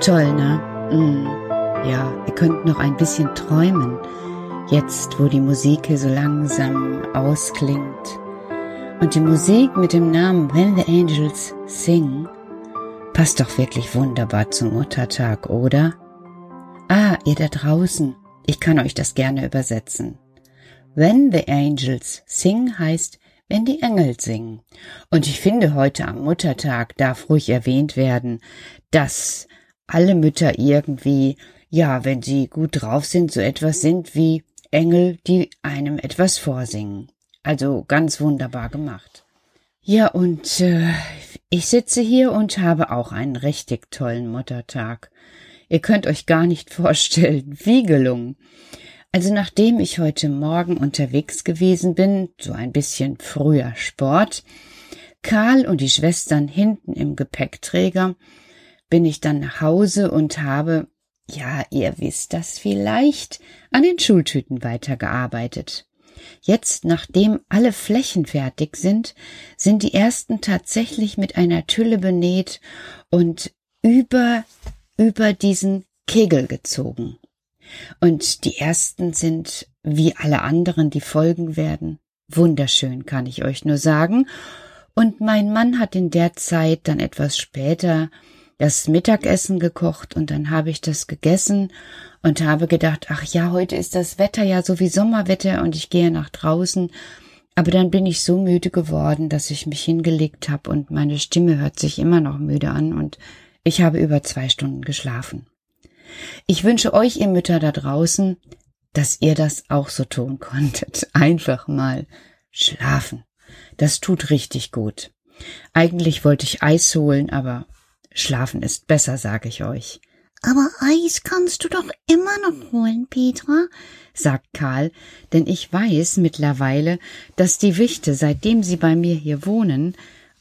Toll, ne? Mm. Ja, ihr könnt noch ein bisschen träumen, jetzt wo die Musik hier so langsam ausklingt. Und die Musik mit dem Namen When the Angels Sing passt doch wirklich wunderbar zum Muttertag, oder? Ah, ihr da draußen, ich kann euch das gerne übersetzen. When the Angels Sing heißt, wenn die Engel singen. Und ich finde, heute am Muttertag darf ruhig erwähnt werden, dass alle Mütter irgendwie, ja, wenn sie gut drauf sind, so etwas sind wie Engel, die einem etwas vorsingen. Also ganz wunderbar gemacht. Ja, und äh, ich sitze hier und habe auch einen richtig tollen Muttertag. Ihr könnt euch gar nicht vorstellen, wie gelungen. Also nachdem ich heute Morgen unterwegs gewesen bin, so ein bisschen früher Sport, Karl und die Schwestern hinten im Gepäckträger, bin ich dann nach Hause und habe, ja, ihr wisst das vielleicht, an den Schultüten weitergearbeitet. Jetzt, nachdem alle Flächen fertig sind, sind die ersten tatsächlich mit einer Tülle benäht und über, über diesen Kegel gezogen. Und die ersten sind, wie alle anderen, die folgen werden, wunderschön, kann ich euch nur sagen. Und mein Mann hat in der Zeit dann etwas später das Mittagessen gekocht und dann habe ich das gegessen und habe gedacht, ach ja, heute ist das Wetter ja so wie Sommerwetter und ich gehe nach draußen. Aber dann bin ich so müde geworden, dass ich mich hingelegt habe und meine Stimme hört sich immer noch müde an und ich habe über zwei Stunden geschlafen. Ich wünsche euch, ihr Mütter da draußen, dass ihr das auch so tun konntet. Einfach mal schlafen. Das tut richtig gut. Eigentlich wollte ich Eis holen, aber Schlafen ist besser, sag ich euch. Aber Eis kannst du doch immer noch holen, Petra, sagt Karl, denn ich weiß mittlerweile, dass die Wichte, seitdem sie bei mir hier wohnen,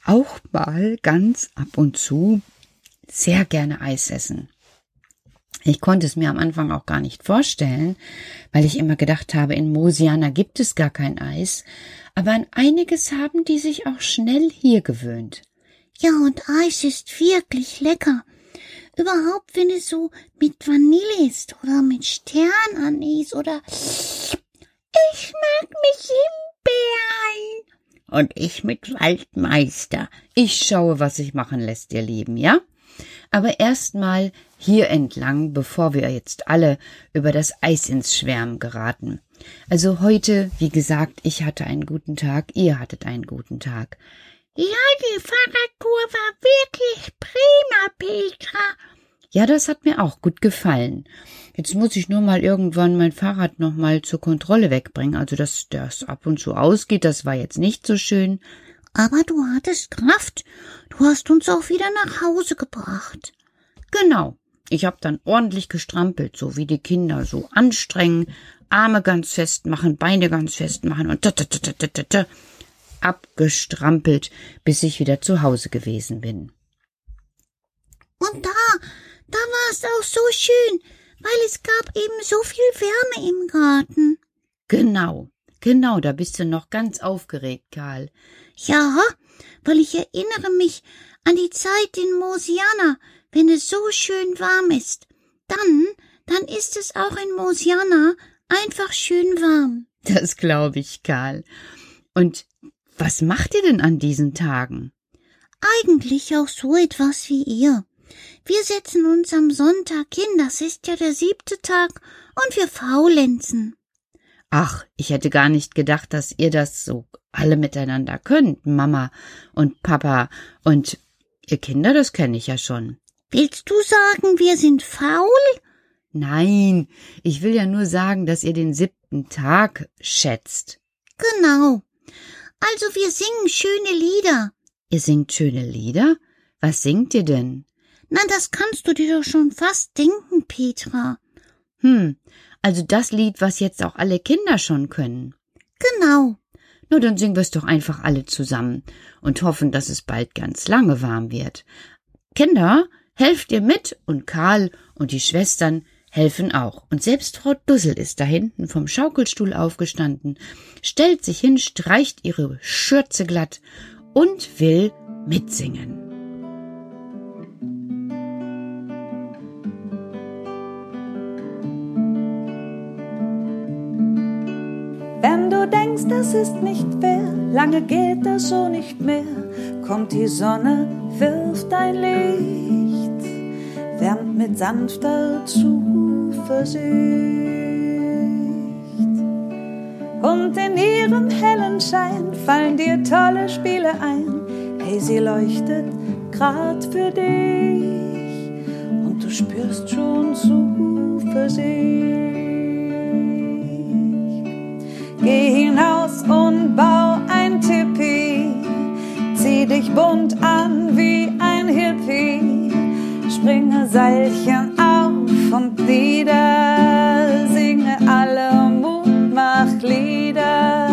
auch mal ganz ab und zu sehr gerne Eis essen. Ich konnte es mir am Anfang auch gar nicht vorstellen, weil ich immer gedacht habe, in Mosiana gibt es gar kein Eis, aber an einiges haben die sich auch schnell hier gewöhnt. Ja, und Eis ist wirklich lecker. Überhaupt, wenn es so mit Vanille ist oder mit Sternanis oder ich mag mich Himbeeren. Und ich mit Waldmeister. Ich schaue, was sich machen lässt, ihr Lieben, ja? Aber erstmal hier entlang, bevor wir jetzt alle über das Eis ins Schwärmen geraten. Also heute, wie gesagt, ich hatte einen guten Tag, ihr hattet einen guten Tag. Ja, die Fahrradtour war wirklich prima, Petra. Ja, das hat mir auch gut gefallen. Jetzt muss ich nur mal irgendwann mein Fahrrad noch mal zur Kontrolle wegbringen. Also, dass das ab und zu ausgeht, das war jetzt nicht so schön. Aber du hattest Kraft. Du hast uns auch wieder nach Hause gebracht. Genau. Ich hab dann ordentlich gestrampelt, so wie die Kinder, so anstrengen, Arme ganz fest machen, Beine ganz fest machen und ta ta ta ta abgestrampelt, bis ich wieder zu Hause gewesen bin. Und da, da war es auch so schön, weil es gab eben so viel Wärme im Garten. Genau, genau, da bist du noch ganz aufgeregt, Karl. Ja, weil ich erinnere mich an die Zeit in Mosiana, wenn es so schön warm ist. Dann, dann ist es auch in Mosiana einfach schön warm. Das glaube ich, Karl. Und was macht ihr denn an diesen Tagen? Eigentlich auch so etwas wie ihr. Wir setzen uns am Sonntag hin, das ist ja der siebte Tag, und wir faulenzen. Ach, ich hätte gar nicht gedacht, dass ihr das so alle miteinander könnt, Mama und Papa und ihr Kinder, das kenne ich ja schon. Willst du sagen, wir sind faul? Nein, ich will ja nur sagen, dass ihr den siebten Tag schätzt. Genau. Also wir singen schöne Lieder. Ihr singt schöne Lieder? Was singt ihr denn? Na, das kannst du dir doch schon fast denken, Petra. Hm, also das Lied, was jetzt auch alle Kinder schon können. Genau. Nur dann singen wir es doch einfach alle zusammen und hoffen, dass es bald ganz lange warm wird. Kinder, helft ihr mit und Karl und die Schwestern helfen auch. Und selbst Frau Dussel ist da hinten vom Schaukelstuhl aufgestanden, stellt sich hin, streicht ihre Schürze glatt und will mitsingen. Wenn du denkst, das ist nicht fair, lange geht das so nicht mehr, kommt die Sonne, wirft ein Licht wärmt mit sanfter Zuversicht. Und in ihrem hellen Schein fallen dir tolle Spiele ein, hey, sie leuchtet grad für dich und du spürst schon Zuversicht. Geh hinaus und bau ein Tipi. Zieh dich bunt an wie ein Hippie. Springe Seilchen auf und nieder. Singe alle Mutmachlieder.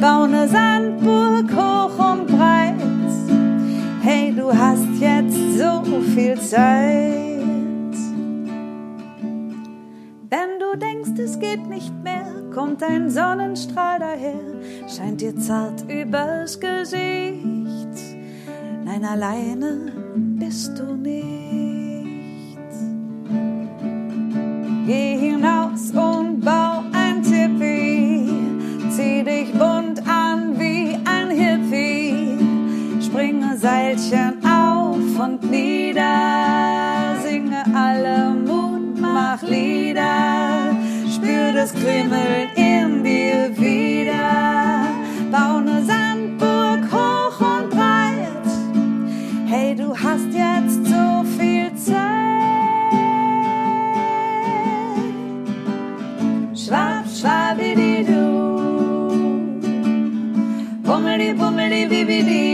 Bau ne Sandburg hoch und breit. Hey, du hast jetzt so viel Zeit. Wenn du denkst, es geht nicht mehr kommt ein Sonnenstrahl daher, scheint dir zart übers Gesicht. Nein, alleine bist du nicht. Kribbeln in dir wieder. Bau ne Sandburg hoch und breit. Hey, du hast jetzt so viel Zeit. Schwab, schwabidi du. Bummeli, bummeli, bibidi.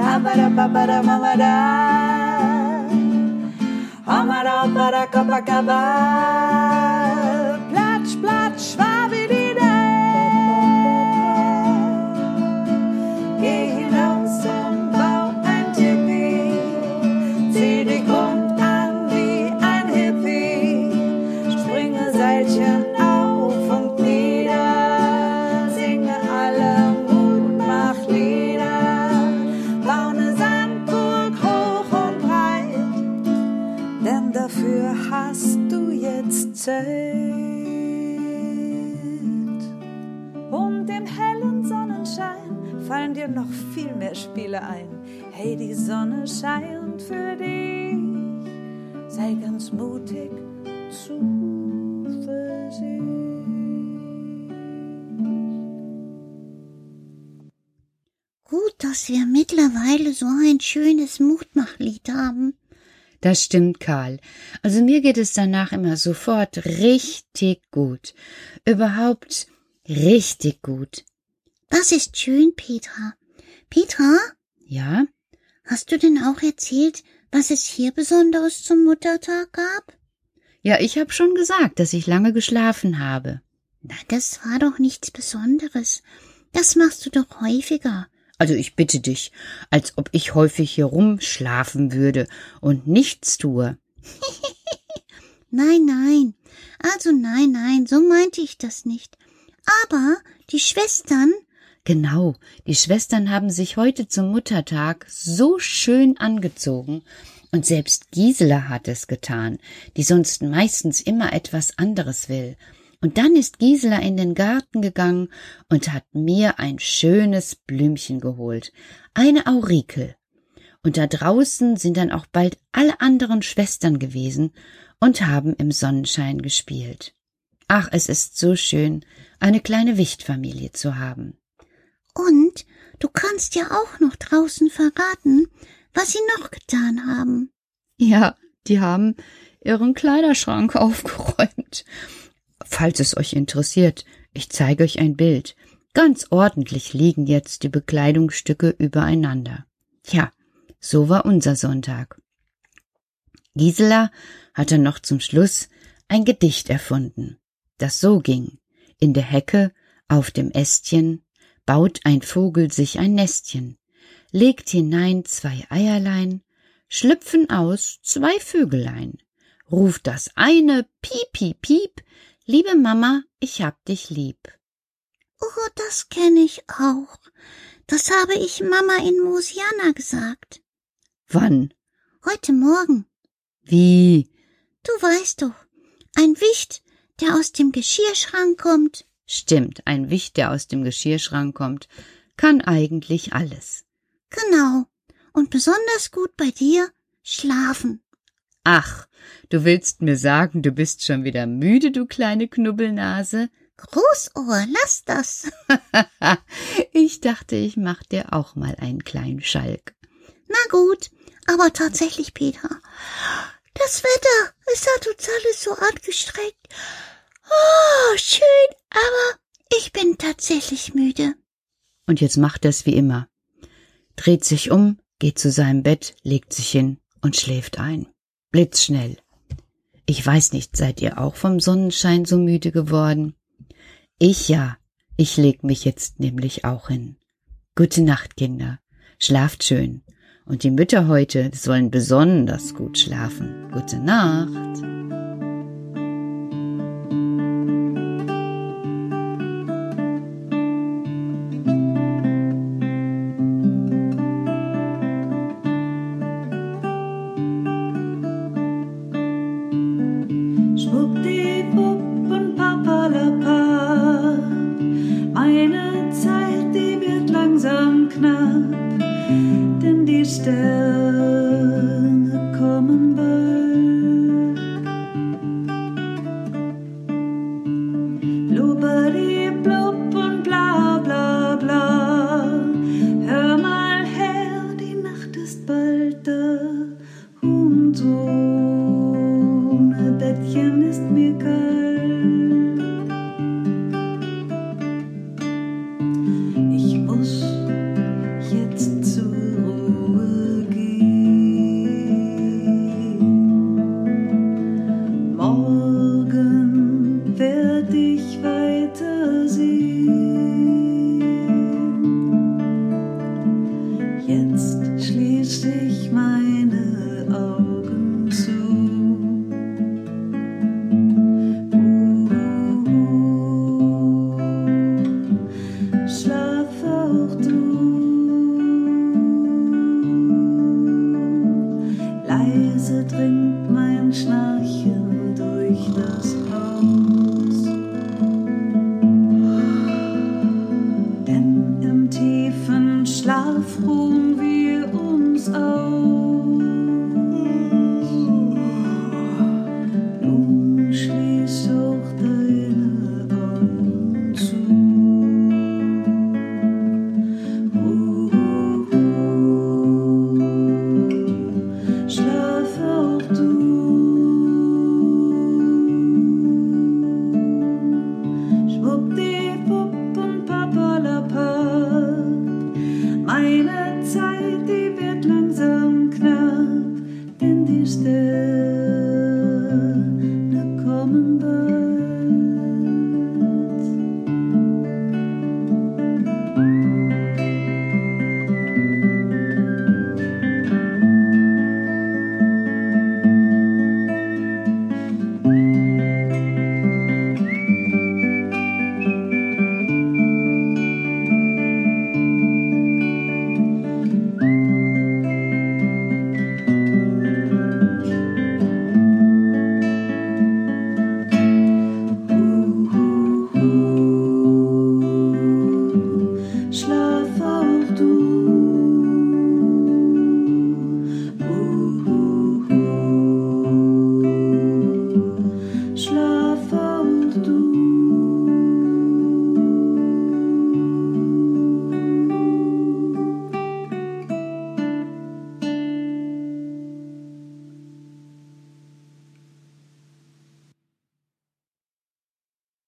Habada, babada, mamada. Amara para Copacabana, Platsch, Platsch, Schwabidide. Geh hinaus und bau ein Tipi, zieh dich Sonne scheint für dich, sei ganz mutig, Gut, dass wir mittlerweile so ein schönes Mutmachlied haben. Das stimmt, Karl. Also mir geht es danach immer sofort richtig gut. Überhaupt richtig gut. Das ist schön, Petra. Petra? Ja? Hast du denn auch erzählt, was es hier Besonderes zum Muttertag gab? Ja, ich habe schon gesagt, dass ich lange geschlafen habe. Na, das war doch nichts Besonderes. Das machst du doch häufiger. Also ich bitte dich, als ob ich häufig hier rumschlafen würde und nichts tue. nein, nein. Also nein, nein, so meinte ich das nicht. Aber die Schwestern. Genau, die Schwestern haben sich heute zum Muttertag so schön angezogen, und selbst Gisela hat es getan, die sonst meistens immer etwas anderes will. Und dann ist Gisela in den Garten gegangen und hat mir ein schönes Blümchen geholt, eine Aurikel. Und da draußen sind dann auch bald alle anderen Schwestern gewesen und haben im Sonnenschein gespielt. Ach, es ist so schön, eine kleine Wichtfamilie zu haben. Und du kannst ja auch noch draußen verraten, was sie noch getan haben. Ja, die haben ihren Kleiderschrank aufgeräumt Falls es euch interessiert, ich zeige euch ein Bild. Ganz ordentlich liegen jetzt die Bekleidungsstücke übereinander. Ja, so war unser Sonntag. Gisela hatte noch zum Schluss ein Gedicht erfunden, das so ging. In der Hecke, auf dem Ästchen, baut ein Vogel sich ein Nestchen, legt hinein zwei Eierlein, schlüpfen aus zwei Vögelein, ruft das eine Piep, piep, piep, Liebe Mama, ich hab dich lieb. Oh, das kenne ich auch. Das habe ich Mama in Mosiana gesagt. Wann? Heute Morgen. Wie? Du weißt doch, ein Wicht, der aus dem Geschirrschrank kommt. Stimmt, ein Wicht, der aus dem Geschirrschrank kommt, kann eigentlich alles. Genau. Und besonders gut bei dir schlafen. Ach, du willst mir sagen, du bist schon wieder müde, du kleine Knubbelnase? Großohr, lass das. ich dachte, ich mach dir auch mal einen kleinen Schalk. Na gut, aber tatsächlich, Peter, das Wetter ist ja total so angestrengt. Oh, schön, aber ich bin tatsächlich müde. Und jetzt macht er's wie immer. Dreht sich um, geht zu seinem Bett, legt sich hin und schläft ein. Blitzschnell. Ich weiß nicht, seid ihr auch vom Sonnenschein so müde geworden? Ich ja. Ich leg mich jetzt nämlich auch hin. Gute Nacht, Kinder. Schlaft schön. Und die Mütter heute sollen besonders gut schlafen. Gute Nacht.